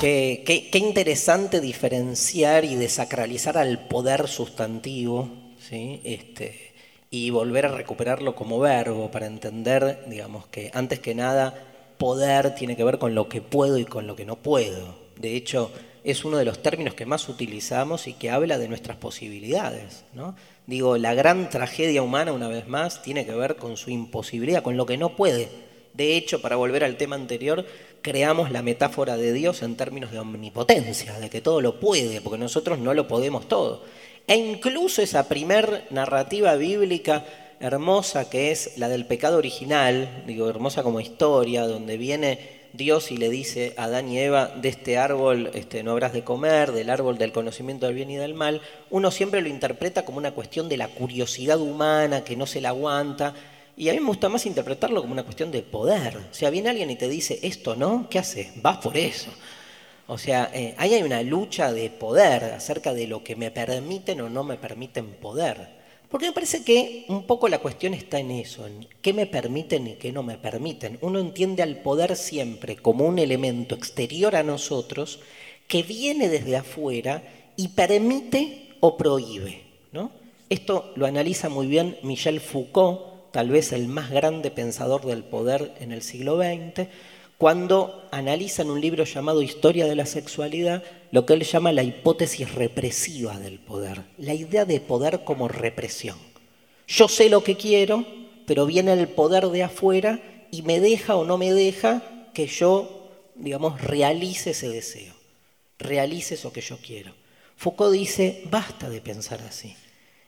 Qué, interesante diferenciar y desacralizar al poder sustantivo, ¿sí? Este, y volver a recuperarlo como verbo para entender, digamos, que antes que nada, poder tiene que ver con lo que puedo y con lo que no puedo. De hecho, es uno de los términos que más utilizamos y que habla de nuestras posibilidades, ¿no? Digo, la gran tragedia humana, una vez más, tiene que ver con su imposibilidad, con lo que no puede. De hecho, para volver al tema anterior, creamos la metáfora de Dios en términos de omnipotencia, de que todo lo puede, porque nosotros no lo podemos todo. E incluso esa primer narrativa bíblica hermosa que es la del pecado original, digo, hermosa como historia, donde viene Dios y le dice a Adán y Eva, de este árbol este, no habrás de comer, del árbol del conocimiento del bien y del mal, uno siempre lo interpreta como una cuestión de la curiosidad humana, que no se la aguanta, y a mí me gusta más interpretarlo como una cuestión de poder. O sea, viene alguien y te dice, esto no, ¿qué haces? Vas por eso. O sea, eh, ahí hay una lucha de poder acerca de lo que me permiten o no me permiten poder. Porque me parece que un poco la cuestión está en eso, en qué me permiten y qué no me permiten. Uno entiende al poder siempre como un elemento exterior a nosotros que viene desde afuera y permite o prohíbe. ¿no? Esto lo analiza muy bien Michel Foucault, tal vez el más grande pensador del poder en el siglo XX, cuando analiza en un libro llamado Historia de la Sexualidad lo que él llama la hipótesis represiva del poder, la idea de poder como represión. Yo sé lo que quiero, pero viene el poder de afuera y me deja o no me deja que yo, digamos, realice ese deseo, realice eso que yo quiero. Foucault dice, basta de pensar así.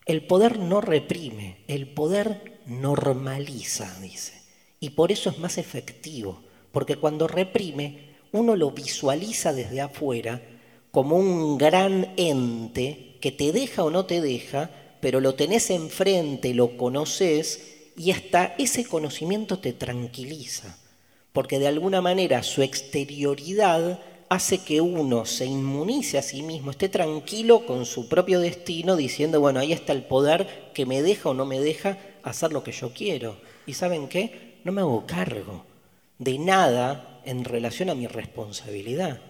El poder no reprime, el poder normaliza, dice. Y por eso es más efectivo, porque cuando reprime, uno lo visualiza desde afuera como un gran ente que te deja o no te deja, pero lo tenés enfrente, lo conoces y hasta ese conocimiento te tranquiliza, porque de alguna manera su exterioridad hace que uno se inmunice a sí mismo, esté tranquilo con su propio destino, diciendo, bueno, ahí está el poder que me deja o no me deja hacer lo que yo quiero. ¿Y saben qué? No me hago cargo de nada en relación a mi responsabilidad.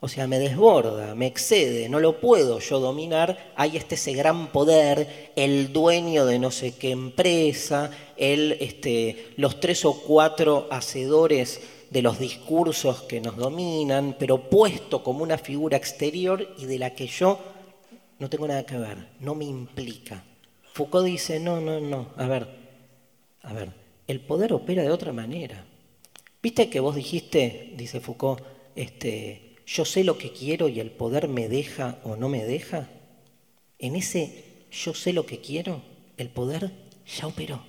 O sea, me desborda, me excede, no lo puedo yo dominar. Ahí está ese gran poder, el dueño de no sé qué empresa, el, este, los tres o cuatro hacedores de los discursos que nos dominan, pero puesto como una figura exterior y de la que yo no tengo nada que ver, no me implica. Foucault dice, no, no, no, a ver, a ver, el poder opera de otra manera. ¿Viste que vos dijiste, dice Foucault, este, yo sé lo que quiero y el poder me deja o no me deja? En ese yo sé lo que quiero, el poder ya operó,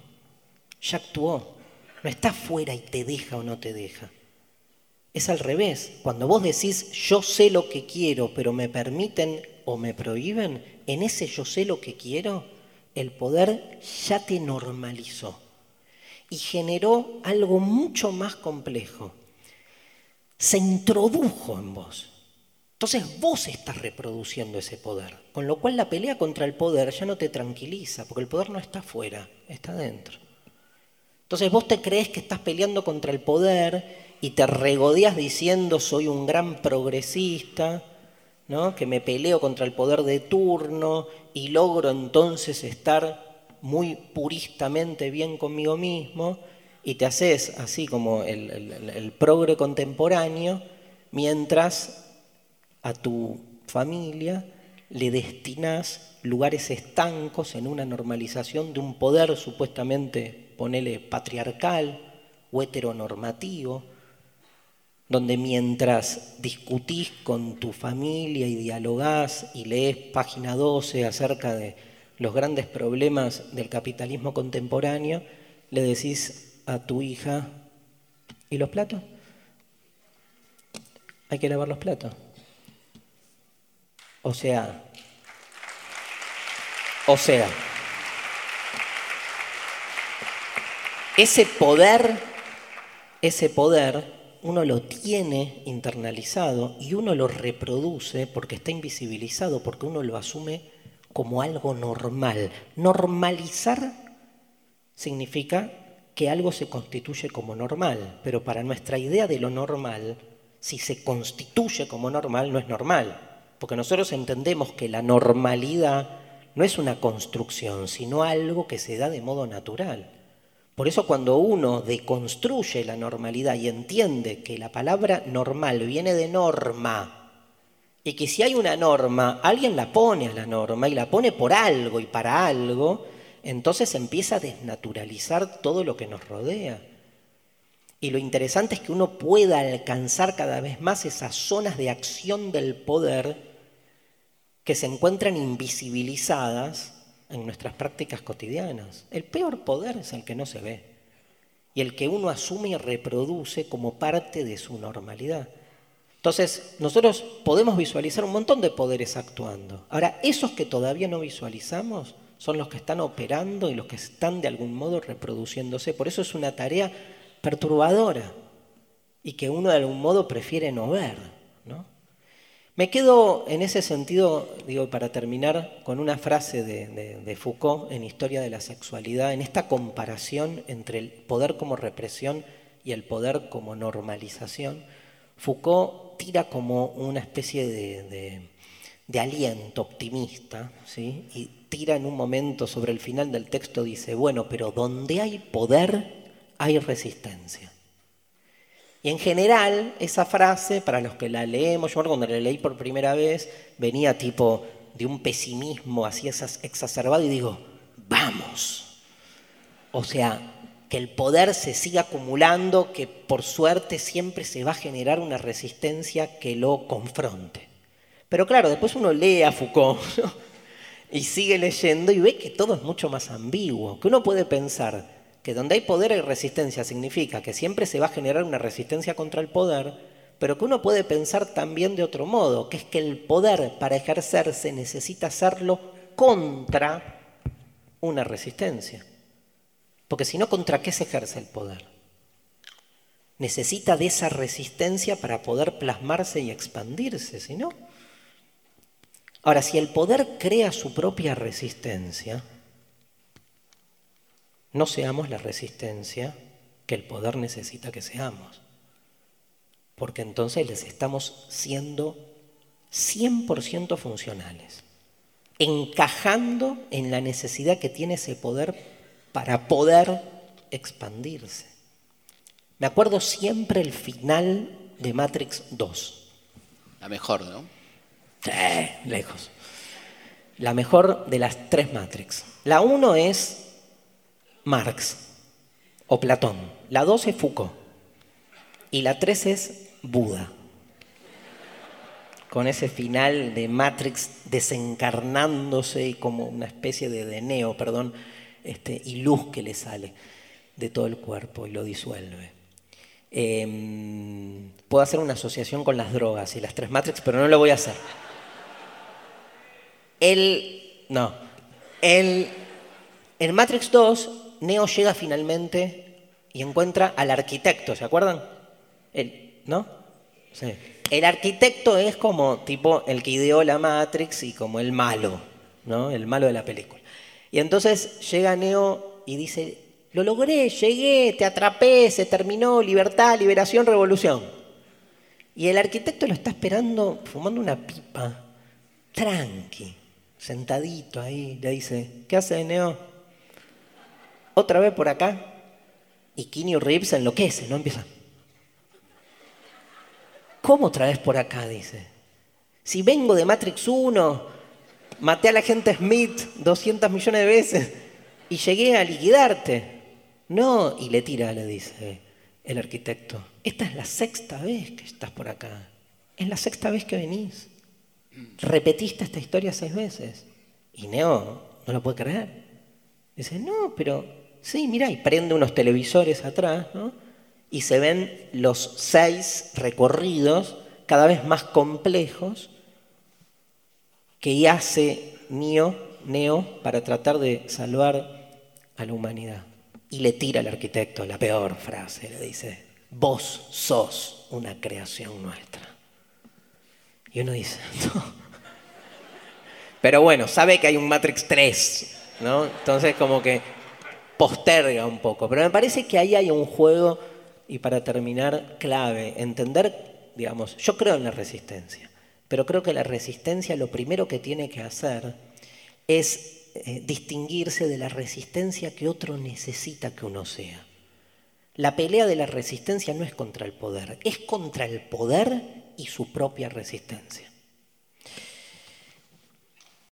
ya actuó. No está fuera y te deja o no te deja. Es al revés. Cuando vos decís yo sé lo que quiero, pero me permiten o me prohíben, en ese yo sé lo que quiero, el poder ya te normalizó y generó algo mucho más complejo. Se introdujo en vos. Entonces vos estás reproduciendo ese poder, con lo cual la pelea contra el poder ya no te tranquiliza, porque el poder no está afuera, está dentro. Entonces vos te crees que estás peleando contra el poder y te regodeas diciendo soy un gran progresista, ¿no? que me peleo contra el poder de turno y logro entonces estar muy puristamente bien conmigo mismo y te haces así como el, el, el progre contemporáneo mientras a tu familia le destinas lugares estancos en una normalización de un poder supuestamente, ponele, patriarcal o heteronormativo, donde mientras discutís con tu familia y dialogás y lees página 12 acerca de los grandes problemas del capitalismo contemporáneo, le decís a tu hija, ¿y los platos? Hay que lavar los platos. O sea, o sea, ese poder, ese poder, uno lo tiene internalizado y uno lo reproduce porque está invisibilizado, porque uno lo asume como algo normal. Normalizar significa que algo se constituye como normal, pero para nuestra idea de lo normal si se constituye como normal, no es normal. Porque nosotros entendemos que la normalidad no es una construcción, sino algo que se da de modo natural. Por eso cuando uno deconstruye la normalidad y entiende que la palabra normal viene de norma, y que si hay una norma, alguien la pone a la norma y la pone por algo y para algo, entonces empieza a desnaturalizar todo lo que nos rodea. Y lo interesante es que uno pueda alcanzar cada vez más esas zonas de acción del poder que se encuentran invisibilizadas en nuestras prácticas cotidianas. El peor poder es el que no se ve y el que uno asume y reproduce como parte de su normalidad. Entonces, nosotros podemos visualizar un montón de poderes actuando. Ahora, esos que todavía no visualizamos son los que están operando y los que están de algún modo reproduciéndose. Por eso es una tarea perturbadora y que uno de algún modo prefiere no ver. Me quedo en ese sentido, digo, para terminar, con una frase de, de Foucault en Historia de la Sexualidad, en esta comparación entre el poder como represión y el poder como normalización Foucault tira como una especie de, aliento optimista, ¿sí? y tira en un momento sobre el final del texto, dice, bueno, pero donde hay poder, hay resistencia. Y en general, esa frase, para los que la leemos, yo cuando la leí por primera vez, venía tipo de un pesimismo así exacerbado y digo, vamos. O sea, que el poder se siga acumulando, que por suerte siempre se va a generar una resistencia que lo confronte. Pero claro, después uno lee a Foucault y sigue leyendo y ve que todo es mucho más ambiguo, que uno puede pensar que donde hay poder hay resistencia, significa que siempre se va a generar una resistencia contra el poder, pero que uno puede pensar también de otro modo, que es que el poder para ejercerse necesita hacerlo contra una resistencia. Porque si no, ¿contra qué se ejerce el poder? Necesita de esa resistencia para poder plasmarse y expandirse, si no. Ahora, si el poder crea su propia resistencia, no seamos la resistencia que el poder necesita que seamos. Porque entonces les estamos siendo 100% funcionales, encajando en la necesidad que tiene ese poder para poder expandirse. Me acuerdo siempre el final de Matrix 2. La mejor, ¿no? Sí, lejos. La mejor de las tres Matrix. La 1 es Marx o Platón. La 2 es Foucault. Y la 3 es Buda. Con ese final de Matrix desencarnándose y como una especie de, de Neo, perdón, este, y luz que le sale de todo el cuerpo y lo disuelve. Em, puedo hacer una asociación con las drogas y las tres Matrix, pero no lo voy a hacer. El, no, el, en Matrix 2, Neo llega finalmente y encuentra al arquitecto, ¿se acuerdan? El, ¿No? Sí. El arquitecto es como tipo el que ideó la Matrix y como el malo, ¿no? El malo de la película. Y entonces llega Neo y dice, lo logré, llegué, te atrapé, se terminó, libertad, liberación, revolución. Y el arquitecto lo está esperando fumando una pipa, tranqui, sentadito ahí, le dice, ¿qué hace Neo? Otra vez por acá. Y Keanu Reeves enloquece, ¿no? Empieza. ¿Cómo otra vez por acá? Dice. Si vengo de Matrix 1, maté a la gente Smith 200 millones de veces y llegué a liquidarte. No, y le tira, le dice el arquitecto, esta es la sexta vez que estás por acá. Es la sexta vez que venís. Repetiste esta historia seis veces. Y Neo no lo puede creer. Dice, no, pero sí, mira, y prende unos televisores atrás, ¿no? Y se ven los seis recorridos cada vez más complejos que hace Neo, Neo para tratar de salvar a la humanidad. Y le tira al arquitecto la peor frase, le dice, vos sos una creación nuestra. Y uno dice, no. Pero bueno, sabe que hay un Matrix 3, ¿no? Entonces como que posterga un poco. Pero me parece que ahí hay un juego, y para terminar, clave, entender digamos, yo creo en la resistencia, pero creo que la resistencia lo primero que tiene que hacer es eh, distinguirse de la resistencia que otro necesita que uno sea. La pelea de la resistencia no es contra el poder, es contra el poder y su propia resistencia.